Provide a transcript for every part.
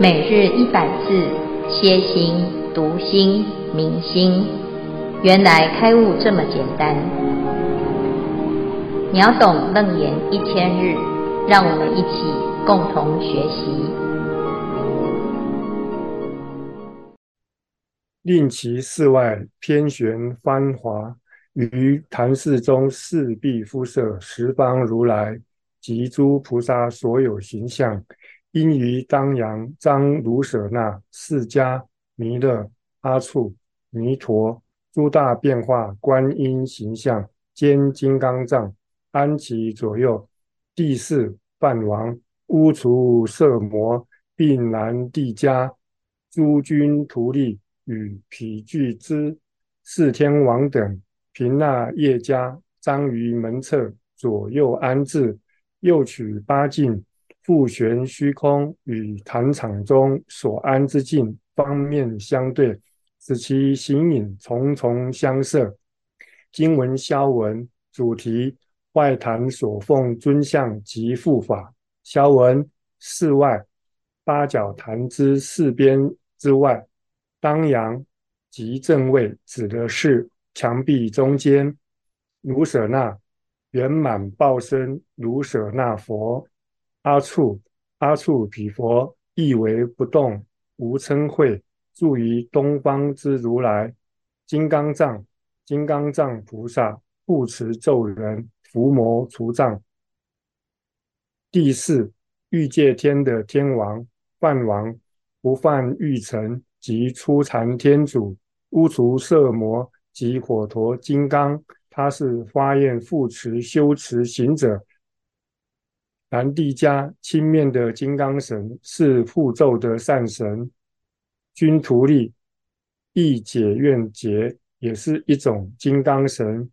每日一百字，歇心、读心、明心，原来开悟这么简单。秒懂楞严一千日，让我们一起共同学习。令其世外偏玄芳华，于坛寺中四壁敷设十方如来及诸菩萨所有形象。因于当阳张卢舍那释迦弥勒阿处弥陀诸大变化观音形象兼金刚藏安其左右。第四梵王乌除舍摩并南帝迦诸军徒利与毗俱胝四天王等平那夜迦张于门侧左右安置，又取八境。复旋虚空与坛场中所安之境方面相对，使其形影重重相摄。经文消文主题：外坛所奉尊像及护法。消文室外八角坛之四边之外，当阳即正位，指的是墙壁中间。卢舍那圆满报身卢舍那佛。阿处阿处毗佛意为不动无嗔慧，住于东方之如来。金刚藏金刚藏菩萨护持咒人伏魔除障。第四欲界天的天王梵王不犯欲尘及初禅天主污除色魔及火陀金刚，他是发愿护持修持行者。南帝迦青面的金刚神是护咒的善神，军徒利亦解怨结也是一种金刚神。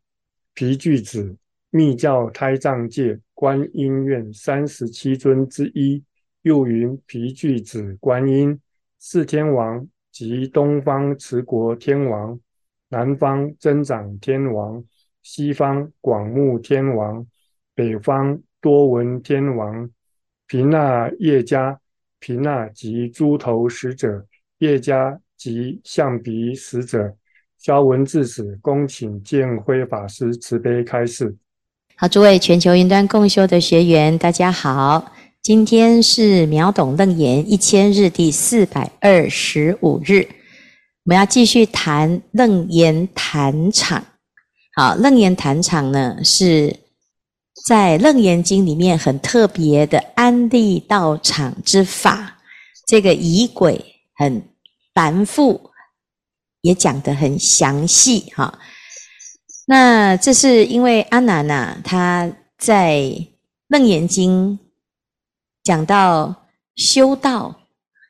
皮具子密教胎藏界观音院三十七尊之一，又云皮具子观音。四天王即东方持国天王，南方增长天王，西方广目天王，北方。多闻天王、皮那夜迦、皮那即猪头使者、夜迦及象鼻使者。消文至此，恭请建辉法师慈悲开示。好，诸位全球云端共修的学员，大家好，今天是秒懂楞严一千日第四百二十五日，我们要继续谈楞严坛场。好，楞严坛场呢是。在《楞严经》里面很特别的安立道场之法，这个仪轨很繁复，也讲得很详细哈。那这是因为阿难呐，他在《楞严经》讲到修道，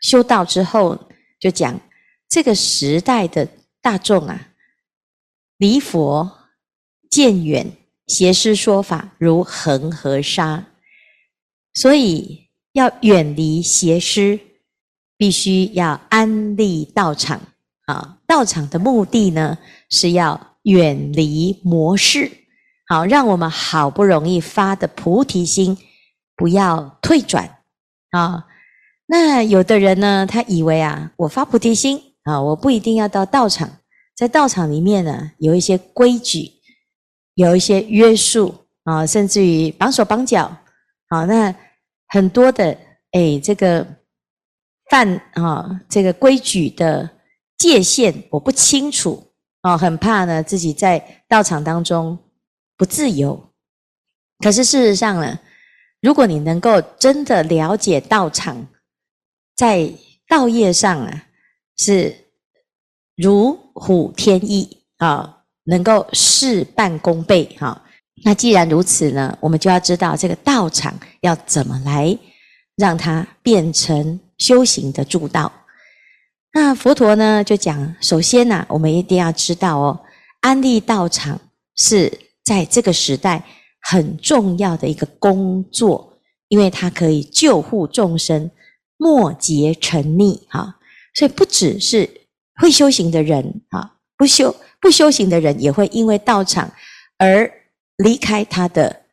修道之后就讲这个时代的大众啊，离佛渐远。邪师说法如恒河沙，所以要远离邪师，必须要安立道场啊！道场的目的呢，是要远离魔事，好让我们好不容易发的菩提心不要退转啊！那有的人呢，他以为啊，我发菩提心啊，我不一定要到道场，在道场里面呢，有一些规矩。有一些约束啊，甚至于绑手绑脚，好，那很多的诶，这个犯啊，这个规矩的界限我不清楚啊，很怕呢自己在道场当中不自由。可是事实上呢，如果你能够真的了解道场，在道业上啊，是如虎添翼啊。能够事半功倍，哈。那既然如此呢，我们就要知道这个道场要怎么来让它变成修行的助道。那佛陀呢就讲，首先呢，我们一定要知道哦，安立道场是在这个时代很重要的一个工作，因为它可以救护众生，末劫沉溺，哈。所以不只是会修行的人，哈，不修。不修行的人也会因为道场而离开他的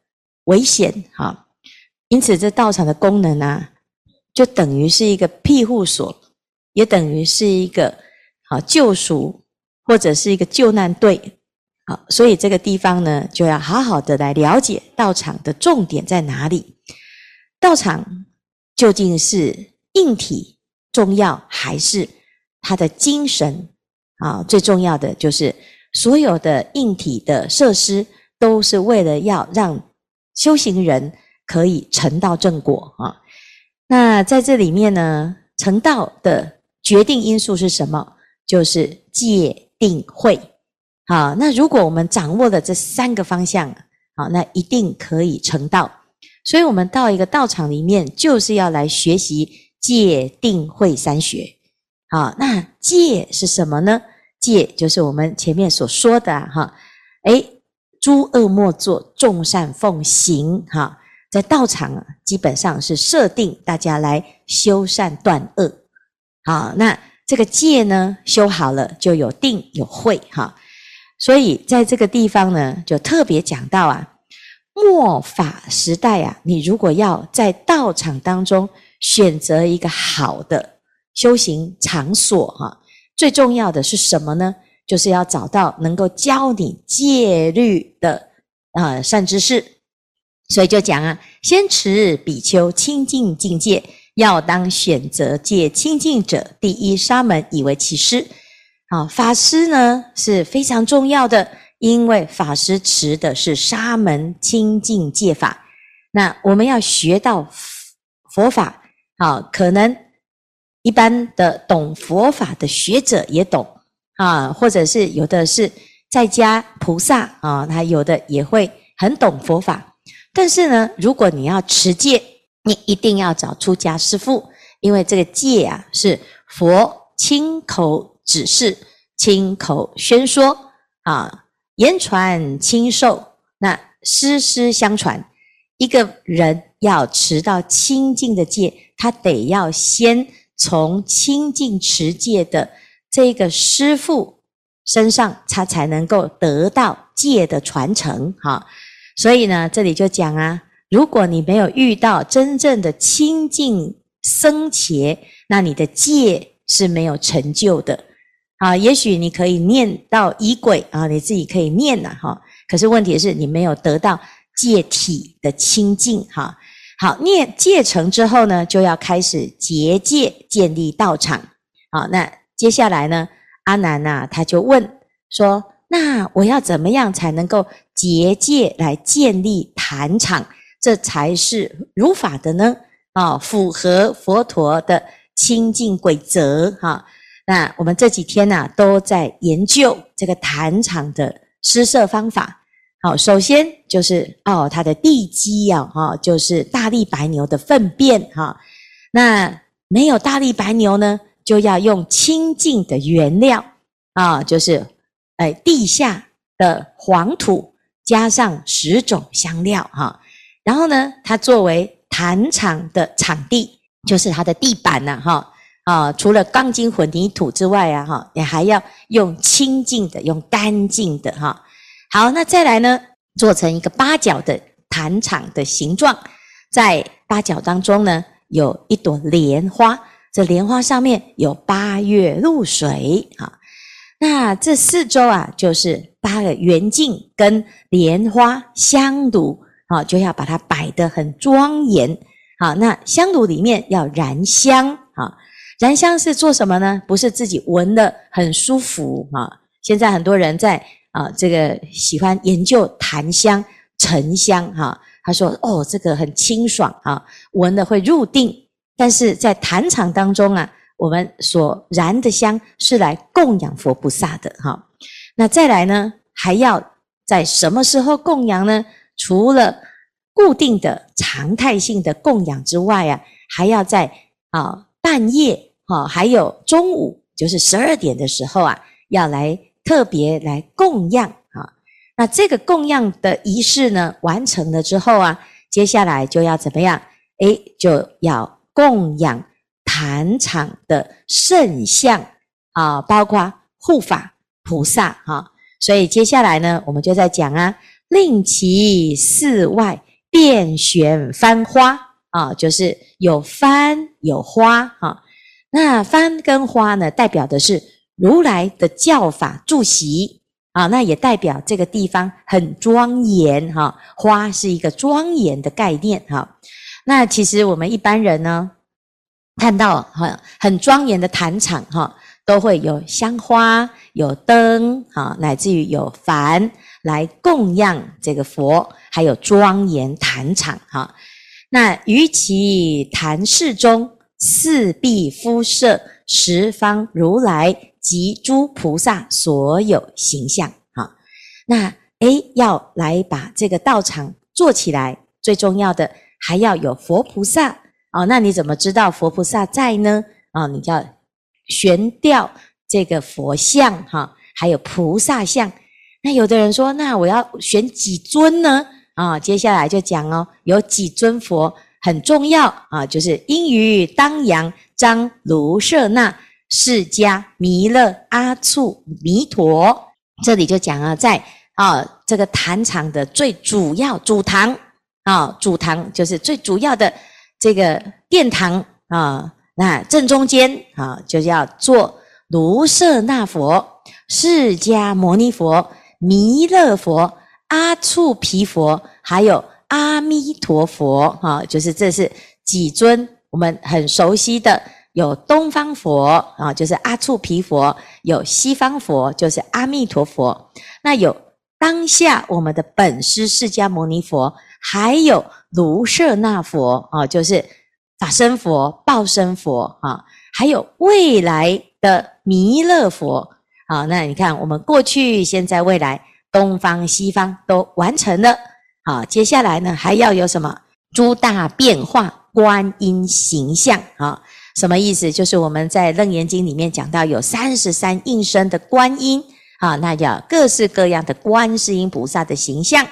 危险，哈。因此，这道场的功能啊，就等于是一个庇护所，也等于是一个好救赎，或者是一个救难队。好，所以这个地方呢，就要好好的来了解道场的重点在哪里。道场究竟是硬体重要，还是它的精神啊？最重要的就是所有的硬体的设施，都是为了要让修行人可以成道正果啊。那在这里面呢，成道的决定因素是什么？就是戒定慧。好，那如果我们掌握了这三个方向，好，那一定可以成道。所以，我们到一个道场里面，就是要来学习戒定慧三学。好，那戒是什么呢？戒就是我们前面所说的哈，诶，诸恶莫作，众善奉行。哈，在道场啊，基本上是设定大家来修善断恶。好，那这个戒呢，修好了就有定有慧。哈。所以在这个地方呢，就特别讲到啊，末法时代啊，你如果要在道场当中选择一个好的修行场所哈，最重要的是什么呢？就是要找到能够教你戒律的啊善知识。所以就讲啊，先持比丘清净境界，要当选择戒清净者，第一沙门以为其师。啊，法师呢是非常重要的，因为法师持的是沙门清净戒法。那我们要学到佛法，啊，可能一般的懂佛法的学者也懂啊，或者是有的是在家菩萨啊，他有的也会很懂佛法。但是呢，如果你要持戒，你一定要找出家师父，因为这个戒啊是佛亲口。指示亲口宣说啊，言传亲授，那师师相传。一个人要持到清净的戒，他得要先从清净持戒的这个师父身上，他才能够得到戒的传承。哈，所以呢，这里就讲啊，如果你没有遇到真正的清净僧伽，那你的戒是没有成就的。啊，也许你可以念到仪轨啊，你自己可以念呐，哈。可是问题是你没有得到戒体的清净，哈。好，念戒成之后呢，就要开始结界，建立道场。好，那接下来呢，阿难呐，他就问说：那我要怎么样才能够结界来建立坛场？这才是如法的呢？啊，符合佛陀的清净规则，哈。那我们这几天呢、都在研究这个坛场的施设方法。好，首先就是哦，它的地基啊，哈，就是大力白牛的粪便哈。那没有大力白牛呢，就要用清净的原料啊，就是哎地下的黄土加上十种香料哈。然后呢，它作为坛场的场地，就是它的地板呐哈。啊，除了钢筋混凝土之外啊，哈，你还要用清净的，用干净的，哈。好，那再来呢，做成一个八角的坛场的形状，在八角当中呢，有一朵莲花，这莲花上面有八月露水，啊。那这四周啊，就是八个圆镜跟莲花香炉，啊，就要把它摆得很庄严，好，那香炉里面要燃香，啊。燃香是做什么呢？不是自己闻的很舒服啊。现在很多人在啊，这个喜欢研究檀香、沉香哈。他说：“哦，这个很清爽啊，闻了会入定。”但是在坛场当中啊，我们所燃的香是来供养佛菩萨的哈。那再来呢，还要在什么时候供养呢？除了固定的常态性的供养之外啊，还要在啊半夜。哈，还有中午，就是十二点的时候啊，要来特别来供养啊。那这个供养的仪式呢，完成了之后啊，接下来就要怎么样？诶，就要供养坛场的圣像啊，包括护法菩萨哈。所以接下来呢，我们就在讲啊，令其寺外遍悬翻花啊，就是有翻有花哈。那翻跟花呢，代表的是如来的教法住席啊，那也代表这个地方很庄严哈。花是一个庄严的概念哈。那其实我们一般人呢，看到很很庄严的坛场哈，都会有香花、有灯啊，乃至于有幡来供养这个佛，还有庄严坛场哈。那于其坛室中，四壁敷设十方如来及诸菩萨所有形象。哈，那诶，要来把这个道场做起来，最重要的还要有佛菩萨哦。那你怎么知道佛菩萨在呢？啊，你就要悬吊这个佛像哈，还有菩萨像。那有的人说，那我要选几尊呢？啊，接下来就讲哦，有几尊佛很重要啊，就是因于当阳张卢舍那释迦弥勒阿处弥陀，这里就讲啊，在啊这个坛场的最主要主堂啊，主堂就是最主要的这个殿堂啊，那正中间啊，就要做卢舍那佛、释迦牟尼佛、弥勒佛。阿处毗佛，还有阿弥陀佛，啊，就是这是几尊我们很熟悉的，有东方佛啊，就是阿处毗佛；有西方佛，就是阿弥陀佛。那有当下我们的本师释迦牟尼佛，还有卢舍那佛啊，就是法身佛、报身佛啊，还有未来的弥勒佛啊。那你看，我们过去、现在、未来。东方、西方都完成了，好，接下来呢，还要有什么？诸大变化观音形象啊？什么意思？就是我们在《楞严经》里面讲到有三十三应身的观音啊，那叫各式各样的观世音菩萨的形象，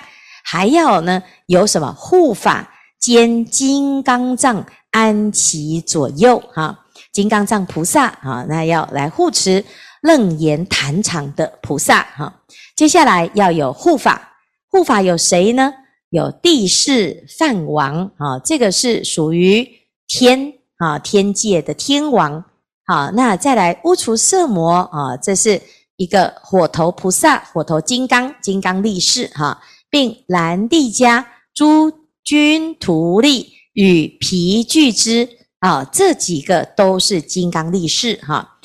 还要呢有什么护法兼金刚藏安其左右哈？金刚藏菩萨啊，那要来护持。楞严坛场的菩萨哈，接下来要有护法，护法有谁呢？有帝释梵王啊，这个是属于天啊，天界的天王。好，那再来乌除色魔啊，这是一个火头菩萨，火头金刚，金刚力士哈，并蓝帝迦诸君徒力与皮俱之啊，这几个都是金刚力士哈。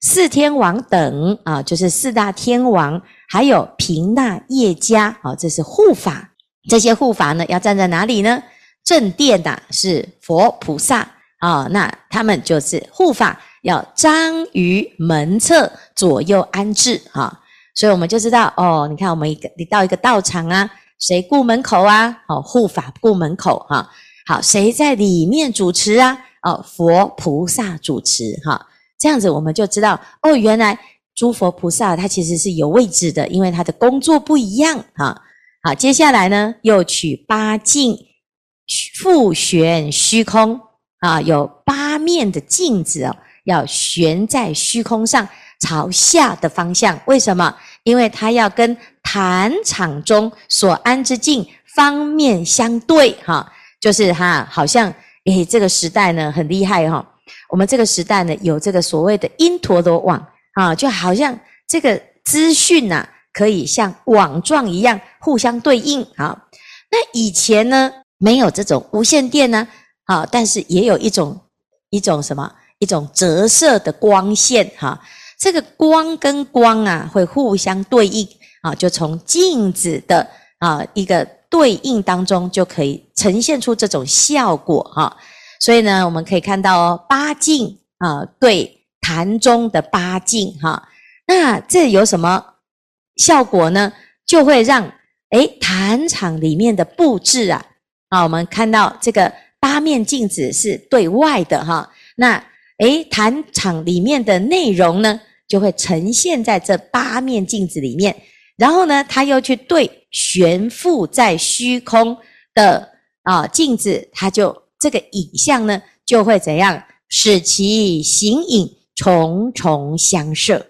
四天王等啊，就是四大天王，还有平那夜迦啊，这是护法。这些护法呢，要站在哪里呢？正殿呐，是佛菩萨啊，那他们就是护法，要张于门侧左右安置哈。所以我们就知道哦，你看我们一个，你到一个道场啊，谁顾门口啊？哦，护法顾门口哈。好，谁在里面主持啊？哦，佛菩萨主持哈。这样子我们就知道哦，原来诸佛菩萨他其实是有位置的，因为他的工作不一样哈。好，接下来呢，又取八镜复悬虚空啊，有八面的镜子哦，要悬在虚空上，朝下的方向。为什么？因为它要跟坛场中所安之镜方面相对哈，就是哈，好像诶，这个时代呢很厉害哈。我们这个时代呢，有这个所谓的因陀罗网啊，就好像这个资讯呐，可以像网状一样互相对应啊。那以前呢，没有这种无线电呢，啊，但是也有一种一种什么，一种折射的光线哈。这个光跟光啊，会互相对应啊，就从镜子的啊一个对应当中，就可以呈现出这种效果哈。所以呢，我们可以看到哦，八镜啊，对坛中的八镜哈，那这有什么效果呢？就会让诶坛场里面的布置啊，啊，我们看到这个八面镜子是对外的哈，那诶坛场里面的内容呢，就会呈现在这八面镜子里面，然后呢，他又去对悬浮在虚空的啊镜子，他就。这个影像呢，就会怎样？使其形影重重相摄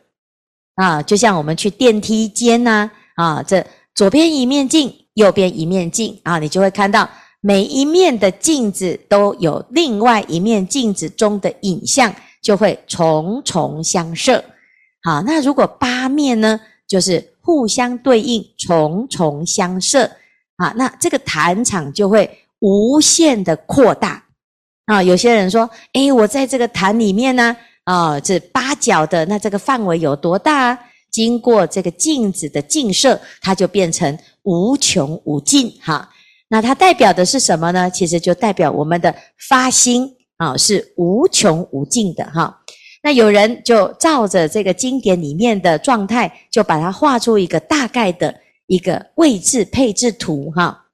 啊！就像我们去电梯间呐啊，这左边一面镜，右边一面镜啊，你就会看到每一面的镜子都有另外一面镜子中的影像，就会重重相射。好，那如果八面呢，就是互相对应，重重相射。啊，那这个坛场就会无限的扩大。啊，有些人说，诶，我在这个坛里面呢，啊，这八角的，那这个范围有多大啊？经过这个镜子的镜射，它就变成无穷无尽。哈，那它代表的是什么呢？其实就代表我们的发心啊，是无穷无尽的。哈，那有人就照着这个经典里面的状态，就把它画出一个大概的。一个位置配置图哈，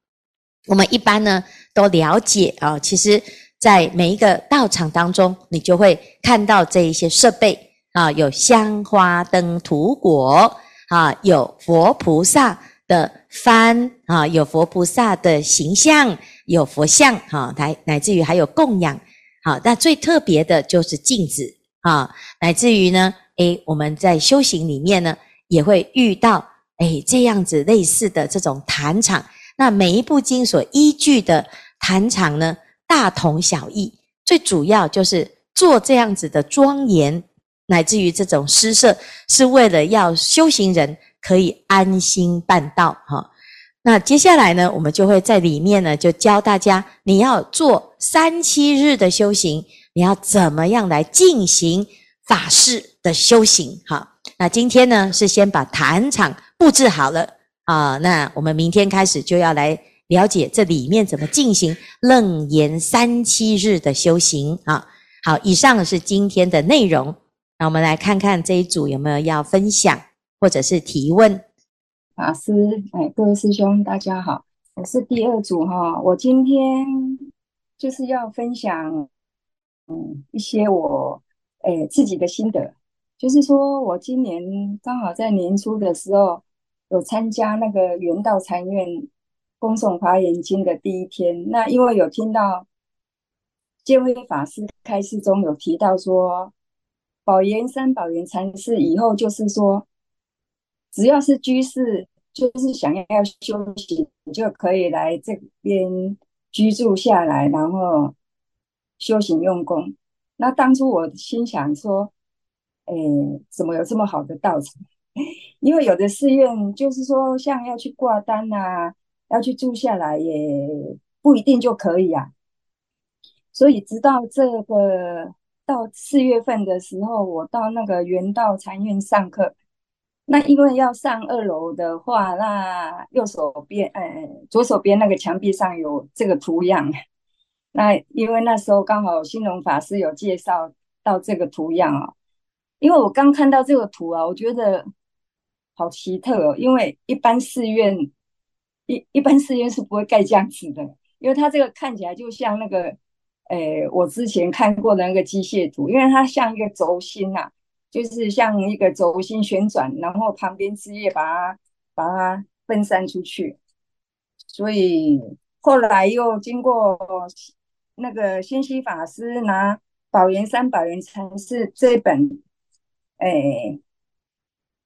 我们一般呢都了解啊。其实，在每一个道场当中，你就会看到这一些设备啊，有香花灯土果啊，有佛菩萨的幡啊，有佛菩萨的形象，有佛像哈，乃乃至于还有供养。好，那最特别的就是镜子啊，乃至于呢，诶，我们在修行里面呢，也会遇到。哎，这样子类似的这种坛场，那每一部经所依据的坛场呢，大同小异。最主要就是做这样子的庄严，乃至于这种施设，是为了要修行人可以安心办道哈。那接下来呢，我们就会在里面呢，就教大家你要做三七日的修行，你要怎么样来进行法事的修行哈。那今天呢，是先把坛场布置好了啊，那我们明天开始就要来了解这里面怎么进行楞严三七日的修行啊。好，以上是今天的内容，那我们来看看这一组有没有要分享或者是提问。法师，哎，各位师兄，大家好，我是第二组哈，我今天就是要分享嗯一些我哎自己的心得。就是说，我今年刚好在年初的时候有参加那个圆道禅院恭诵华严经的第一天。那因为有听到见辉法师开示中有提到说，宝岩山宝岩禅寺以后就是说，只要是居士，就是想要修行，就可以来这边居住下来，然后修行用功。那当初我心想说。哎，怎么有这么好的道场？因为有的寺院就是说，像要去挂单啊，要去住下来，也不一定就可以啊。所以直到这个到四月份的时候，我到那个圆道禅院上课。那因为要上二楼的话，那右手边，呃，左手边那个墙壁上有这个图样。那因为那时候刚好兴隆法师有介绍到这个图样啊。因为我刚看到这个图啊，我觉得好奇特哦。因为一般寺院一一般寺院是不会盖这样子的，因为它这个看起来就像那个，诶，我之前看过的那个机械图，因为它像一个轴心呐，就是像一个轴心旋转，然后旁边枝叶把它把它分散出去。所以后来又经过那个仙溪法师拿《宝岩山宝源禅寺》这本。哎，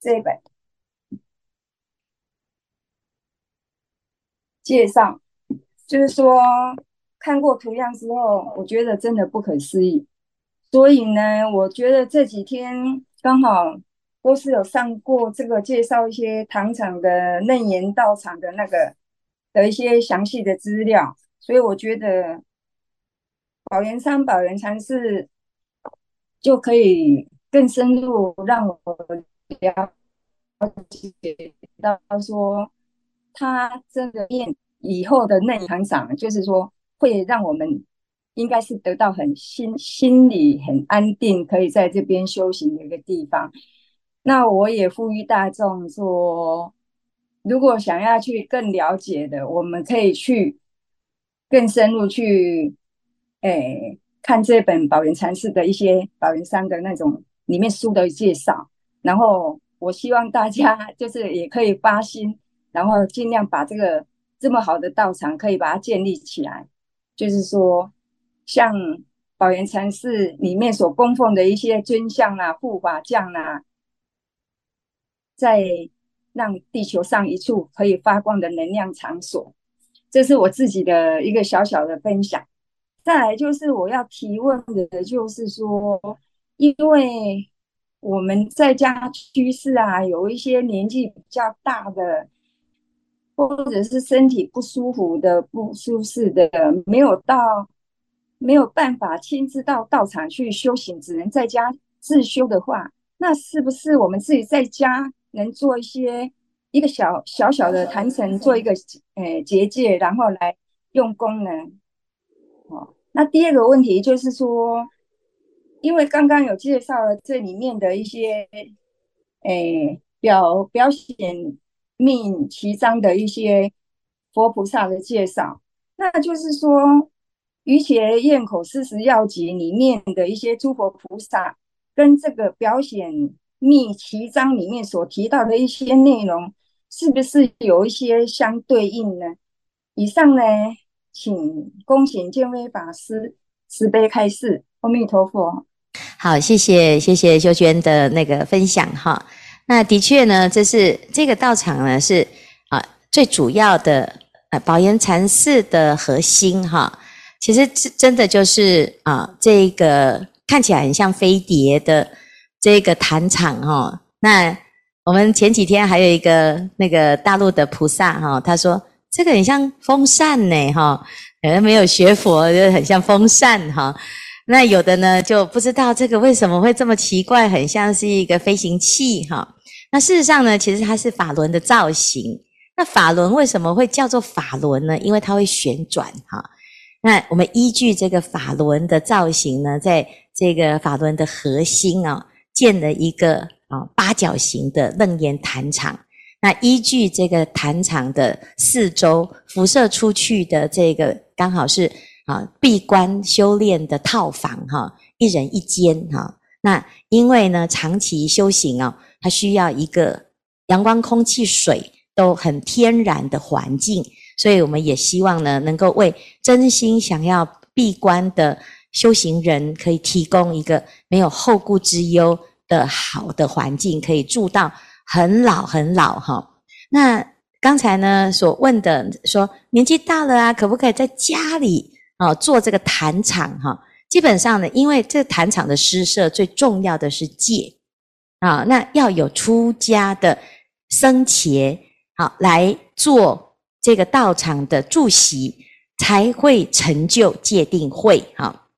这本介绍，就是说看过图样之后，我觉得真的不可思议。所以呢，我觉得这几天刚好都是有上过这个介绍一些糖厂的楞严道场的那个的一些详细的资料，所以我觉得宝岩山宝源禅寺就可以。更深入让我了解到说，他这个念以后的内涵上，就是说会让我们应该是得到很心心里很安定，可以在这边修行的一个地方。那我也呼吁大众说，如果想要去更了解的，我们可以去更深入去，诶，看这本宝源禅师的一些宝源山的那种。里面书的介绍，然后我希望大家就是也可以发心，然后尽量把这个这么好的道场可以把它建立起来。就是说，像宝源禅寺里面所供奉的一些尊像啊、护法将啊，在让地球上一处可以发光的能量场所。这是我自己的一个小小的分享。再来就是我要提问的，就是说，因为我们在家居士啊，有一些年纪比较大的，或者是身体不舒服的、不舒适的，没有到没有办法亲自到道场去修行，只能在家自修的话，那是不是我们自己在家能做一些一个小小小的坛城，做一个呃结界，然后来用功呢？哦，那第二个问题就是说，因为刚刚有介绍了这里面的一些，诶，表表显命奇章的一些佛菩萨的介绍，那就是说，瑜伽焰口四十要集里面的一些诸佛菩萨，跟这个表显密奇章里面所提到的一些内容，是不是有一些相对应呢？以上呢？请恭请见辉法师慈悲开示，阿弥陀佛。好，谢谢谢谢秀娟的那个分享哈。那的确呢，这是这个道场呢是啊最主要的呃宝岩禅寺的核心哈。其实真真的就是啊这个看起来很像飞碟的这个坛场哈。那我们前几天还有一个那个大陆的菩萨哈，他说。这个很像风扇呢，哈，可能没有学佛，就很像风扇哈。那有的呢，就不知道这个为什么会这么奇怪，很像是一个飞行器哈。那事实上呢，其实它是法轮的造型。那法轮为什么会叫做法轮呢？因为它会旋转哈。那我们依据这个法轮的造型呢，在这个法轮的核心啊，建了一个啊八角形的楞严坛场。那依据这个坛场的四周辐射出去的这个，刚好是啊闭关修炼的套房哈，一人一间哈。那因为呢长期修行哦，它需要一个阳光、空气、水都很天然的环境，所以我们也希望呢，能够为真心想要闭关的修行人，可以提供一个没有后顾之忧的好的环境，可以住到。很老很老哈，那刚才呢所问的说年纪大了啊，可不可以在家里啊做这个坛场哈？基本上呢，因为这坛场的施设最重要的是戒啊，那要有出家的僧伽好来做这个道场的住席，才会成就戒定慧哈。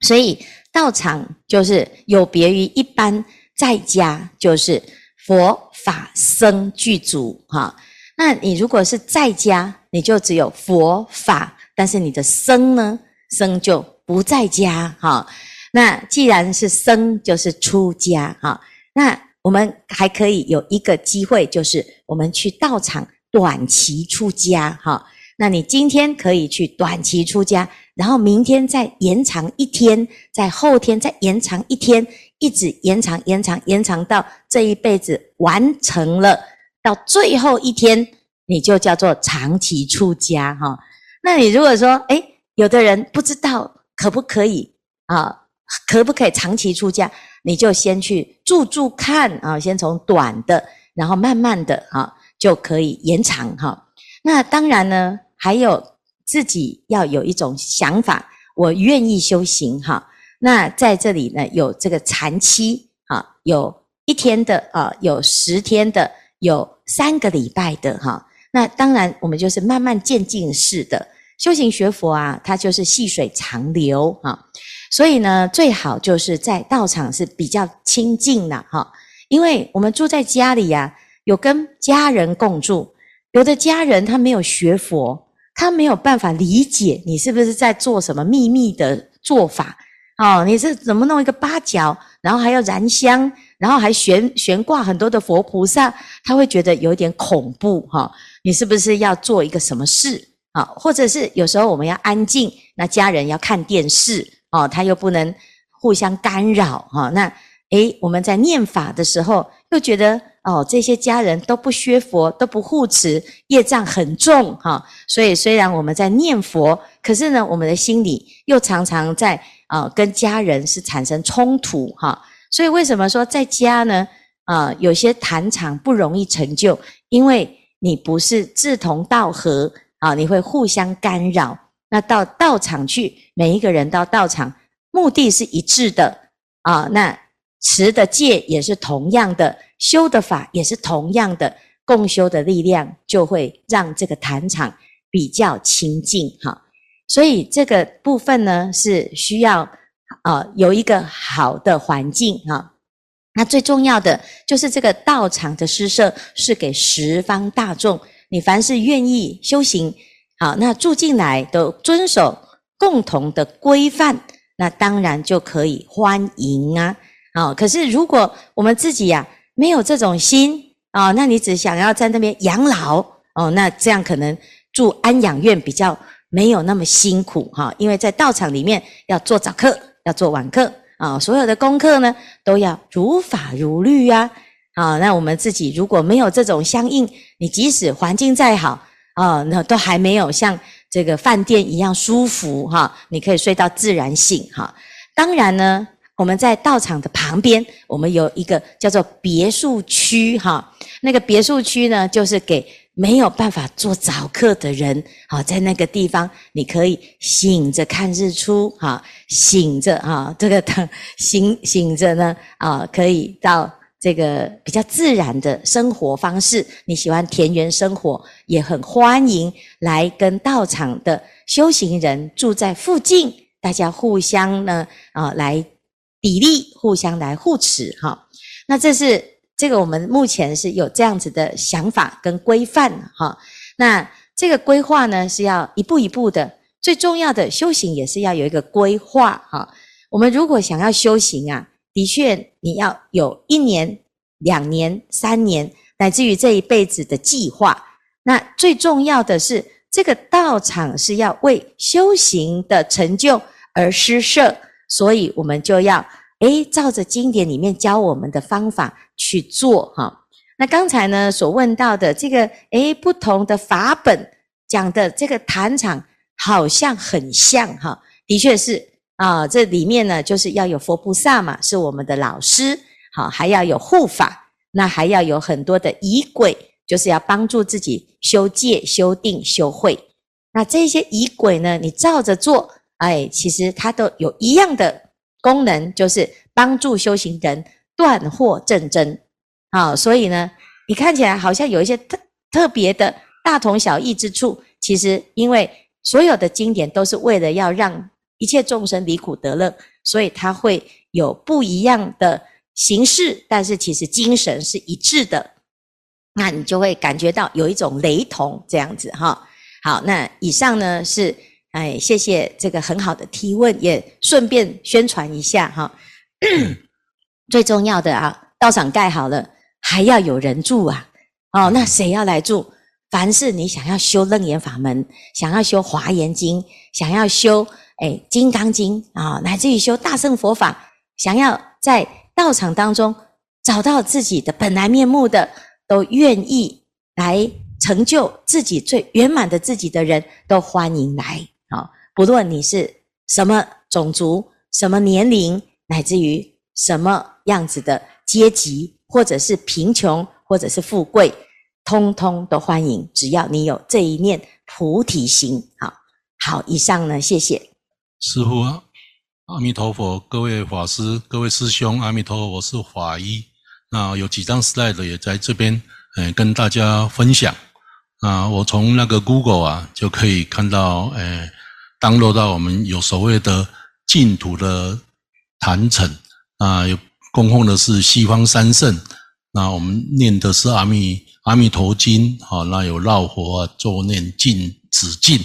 所以道场就是有别于一般在家，就是。佛法僧具足哈，那你如果是在家，你就只有佛法，但是你的僧呢，僧就不在家哈。那既然是僧，就是出家哈。那我们还可以有一个机会，就是我们去道场短期出家哈。那你今天可以去短期出家，然后明天再延长一天，在后天再延长一天。一直延长、延长、延长到这一辈子完成了，到最后一天，你就叫做长期出家哈。那你如果说，诶，有的人不知道可不可以啊，可不可以长期出家？你就先去住住看啊，先从短的，然后慢慢的哈，就可以延长哈。那当然呢，还有自己要有一种想法，我愿意修行哈。那在这里呢，有这个禅期啊，有一天的啊，有十天的，有三个礼拜的哈。那当然，我们就是慢慢渐进式的修行学佛啊，它就是细水长流哈。所以呢，最好就是在道场是比较亲近的哈，因为我们住在家里呀，有跟家人共住，有的家人他没有学佛，他没有办法理解你是不是在做什么秘密的做法。哦，你是怎么弄一个八角，然后还要燃香，然后还悬悬挂很多的佛菩萨，他会觉得有点恐怖哈、哦。你是不是要做一个什么事啊、哦？或者是有时候我们要安静，那家人要看电视哦，他又不能互相干扰哈、哦。那诶，我们在念法的时候又觉得哦，这些家人都不学佛，都不护持，业障很重哈、所以虽然我们在念佛，可是呢，我们的心里又常常在。啊，跟家人是产生冲突哈，所以为什么说在家呢？啊，有些谈场不容易成就，因为你不是志同道合啊，你会互相干扰。那到道场去，每一个人到道场，目的是一致的啊。那持的戒也是同样的，修的法也是同样的，共修的力量就会让这个坛场比较清净哈。所以这个部分呢，是需要啊有一个好的环境哈。那最重要的就是这个道场的施设是给十方大众，你凡是愿意修行，好，那住进来都遵守共同的规范，那当然就可以欢迎啊。好，可是如果我们自己呀没有这种心啊，那你只想要在那边养老哦，那这样可能住安养院比较没有那么辛苦哈，因为在道场里面要做早课，要做晚课。啊，所有的功课呢都要如法如律呀。啊，那我们自己如果没有这种相应，你即使环境再好啊，那都还没有像这个饭店一样舒服哈。你可以睡到自然醒哈。当然呢，我们在道场的旁边，我们有一个叫做别墅区哈。那个别墅区呢，就是给。没有办法做早课的人，好，在那个地方，你可以醒着看日出，哈，醒着哈，这个 醒醒着呢，啊，可以到这个比较自然的生活方式。你喜欢田园生活，也很欢迎来跟道场的修行人住在附近，大家互相呢，啊，来砥砺，互相来互持，哈，那这是。这个我们目前是有这样子的想法跟规范哈，那这个规划呢是要一步一步的，最重要的修行也是要有一个规划哈。我们如果想要修行啊，的确你要有一年、两年、三年，乃至于这一辈子的计划。那最重要的是，这个道场是要为修行的成就而施设，所以我们就要。诶，照着经典里面教我们的方法去做哈。那刚才呢所问到的这个，诶，不同的法本讲的这个坛场好像很像哈，的确是啊。这里面呢就是要有佛菩萨嘛，是我们的老师，好，还要有护法，那还要有很多的仪轨，就是要帮助自己修戒、修定、修慧。那这些仪轨呢，你照着做，哎，其实它都有一样的。功能就是帮助修行人断惑证真，好，所以呢，你看起来好像有一些特特别的大同小异之处，其实因为所有的经典都是为了要让一切众生离苦得乐，所以它会有不一样的形式，但是其实精神是一致的，那你就会感觉到有一种雷同这样子哈。好，那以上呢是。哎，谢谢这个很好的提问，也顺便宣传一下哈。最重要的啊，道场盖好了，还要有人住啊。哦，那谁要来住？凡是你想要修楞严法门，想要修华严经，想要修哎金刚经啊，乃至于修大乘佛法，想要在道场当中找到自己的本来面目的，都愿意来成就自己最圆满的自己的人，都欢迎来。好，不论你是什么种族、什么年龄，乃至于什么样子的阶级，或者是贫穷，或者是富贵，通通都欢迎。只要你有这一念菩提心，好，好，以上呢，谢谢师父啊，阿弥陀佛，各位法师、各位师兄，阿弥陀佛，我是法医。那有几张 slide 也在这边，嗯，跟大家分享。啊，我从那个 Google 啊，就可以看到，诶。当落到我们有所谓的净土的坛城啊，有供奉的是西方三圣，那我们念的是阿弥阿弥陀经，好，那有绕佛啊，咒念净止净，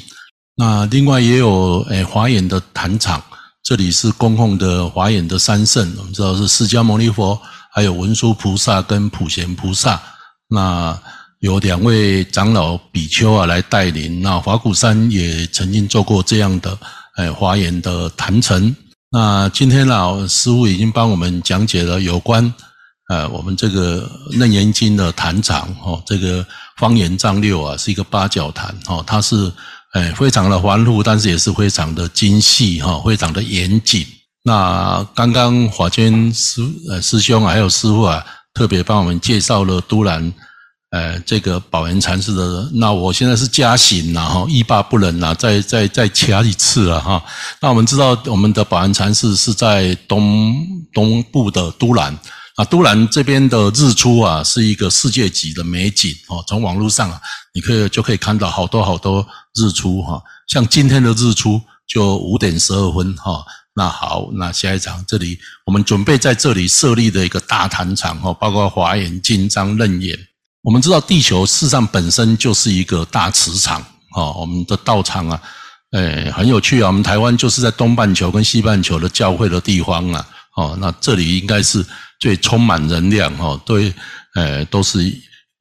那另外也有诶华严的坛场，这里是供奉的华严的三圣，我们知道是释迦牟尼佛，还有文殊菩萨跟普贤菩萨，那。有两位长老比丘啊来带领，那法鼓山也曾经做过这样的诶华严的坛城。那今天老师父已经帮我们讲解了有关呃我们这个楞严经的坛场哦，这个方圆丈六啊是一个八角坛哦，它是诶非常的繁复，但是也是非常的精细哈，非常的严谨。那刚刚华谦师呃师兄还有师父啊特别帮我们介绍了都兰。呃，这个宝岩禅师的，那我现在是加行了哈，欲罢不能了，再再再掐一次了哈。那我们知道，我们的宝岩禅师是在东东部的都兰啊，都兰这边的日出啊，是一个世界级的美景哦。从网络上啊，你可以就可以看到好多好多日出哈，像今天的日出就五点十二分哈。那好，那下一场这里我们准备在这里设立的一个大坛场哦，包括华严、经章、楞严。我们知道地球事实上本身就是一个大磁场，哦，我们的道场啊，诶，很有趣啊。我们台湾就是在东半球跟西半球的交汇的地方啊，哦，那这里应该是最充满能量，哦，对，诶，都是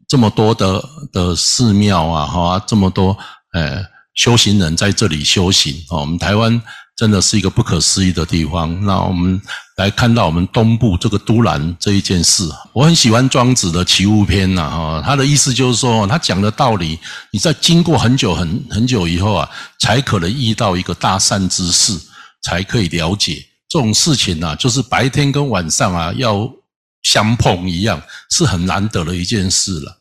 这么多的的寺庙啊，哈，这么多诶修行人在这里修行，哦，我们台湾。真的是一个不可思议的地方。那我们来看到我们东部这个都兰这一件事，我很喜欢庄子的《齐物篇》呐，哈，他的意思就是说，他讲的道理，你在经过很久很很久以后啊，才可能遇到一个大善之事，才可以了解这种事情啊，就是白天跟晚上啊要相碰一样，是很难得的一件事了。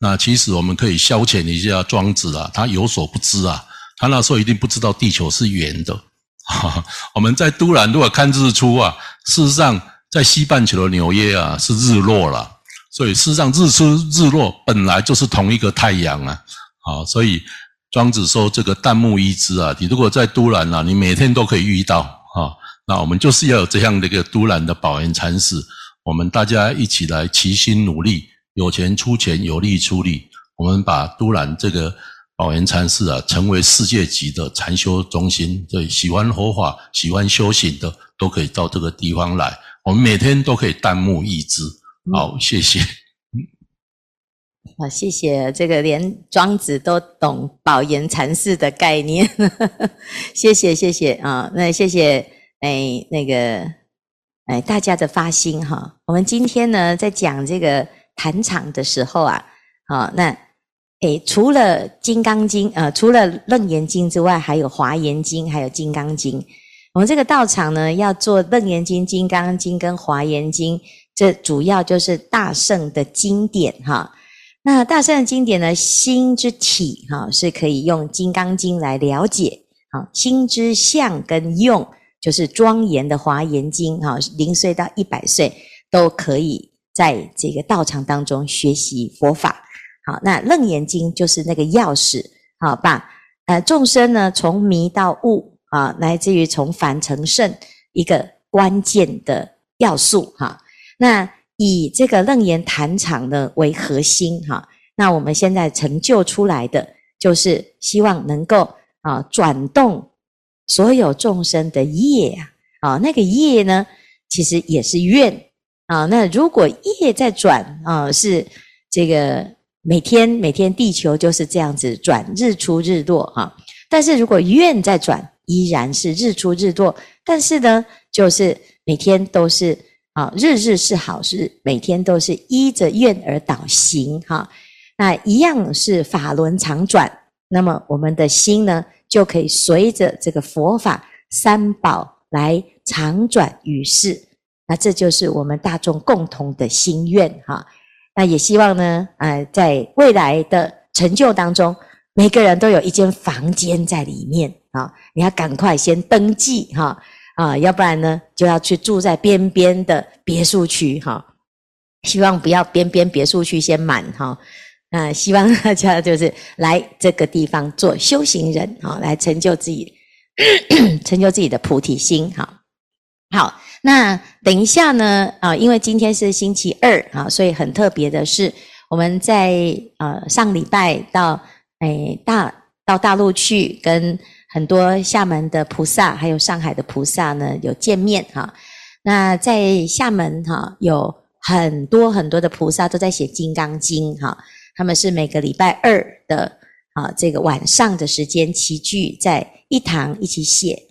那其实我们可以消遣一下庄子啊，他有所不知啊，他那时候一定不知道地球是圆的。哈，我们在都兰如果看日出啊，事实上在西半球的纽约啊是日落了，所以事实上日出日落本来就是同一个太阳啊。好，所以庄子说这个旦暮一枝啊，你如果在都兰啊，你每天都可以遇到啊。那我们就是要有这样的一个都兰的宝岩禅师，我们大家一起来齐心努力，有钱出钱，有力出力，我们把都兰这个。宝岩禅寺啊，成为世界级的禅修中心。对，喜欢佛法、喜欢修行的，都可以到这个地方来。我们每天都可以弹幕一支。好，谢谢。好，谢谢。这个连庄子都懂宝岩禅寺的概念，谢谢，谢谢啊。那谢谢哎，那个哎，大家的发心哈。我们今天呢，在讲这个坛场的时候啊，好那。诶，除了《金刚经》呃，除了《楞严经》之外，还有《华严经》，还有《金刚经》。我们这个道场呢，要做《楞严经》、《金刚经》跟《华严经》，这主要就是大圣的经典哈。那大圣的经典呢，心之体哈，是可以用《金刚经》来了解；啊，心之相跟用，就是庄严的《华严经》哈，零岁到一百岁都可以在这个道场当中学习佛法。好，那楞严经就是那个钥匙，好，把呃众生呢从迷到悟啊，来自于从凡成圣一个关键的要素哈。那以这个楞严坛场呢为核心哈，那我们现在成就出来的就是希望能够啊转动所有众生的业啊，啊那个业呢其实也是愿啊。那如果业在转啊，是这个。每天每天，地球就是这样子转，日出日落哈。但是如果愿在转，依然是日出日落。但是呢，就是每天都是啊，日日是好事，每天都是依着愿而导行哈。那一样是法轮常转，那么我们的心呢，就可以随着这个佛法三宝来常转于世。那这就是我们大众共同的心愿哈。那也希望呢，呃，在未来的成就当中，每个人都有一间房间在里面啊！你要赶快先登记哈啊，要不然呢，就要去住在边边的别墅区哈。希望不要边边别墅区先满哈。那希望大家就是来这个地方做修行人啊，来成就自己，成就自己的菩提心哈。好。那等一下呢？啊，因为今天是星期二啊，所以很特别的是，我们在呃上礼拜到诶大到大陆去，跟很多厦门的菩萨还有上海的菩萨呢有见面哈。那在厦门哈，有很多很多的菩萨都在写《金刚经》哈，他们是每个礼拜二的啊这个晚上的时间齐聚在一堂一起写。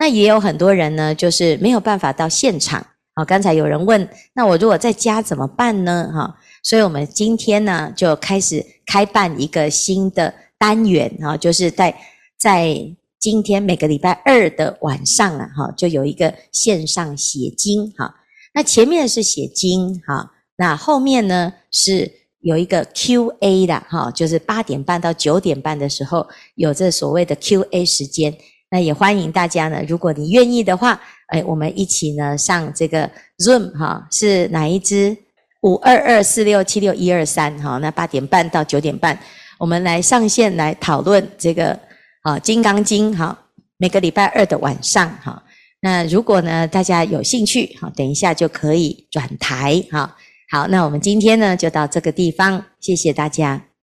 那也有很多人呢，就是没有办法到现场。好，刚才有人问，那我如果在家怎么办呢？哈，所以我们今天呢，就开始开办一个新的单元啊，就是在在今天每个礼拜二的晚上啊，哈，就有一个线上写经哈。那前面是写经哈，那后面呢是有一个 Q&A 的哈，就是八点半到九点半的时候有这所谓的 Q&A 时间。那也欢迎大家呢，如果你愿意的话，哎，我们一起呢上这个 Zoom 哈，是哪一支？五二二四六七六一二三哈，那八点半到九点半，我们来上线来讨论这个啊《金刚经》哈。每个礼拜二的晚上哈，那如果呢大家有兴趣哈，等一下就可以转台哈。好，那我们今天呢就到这个地方，谢谢大家。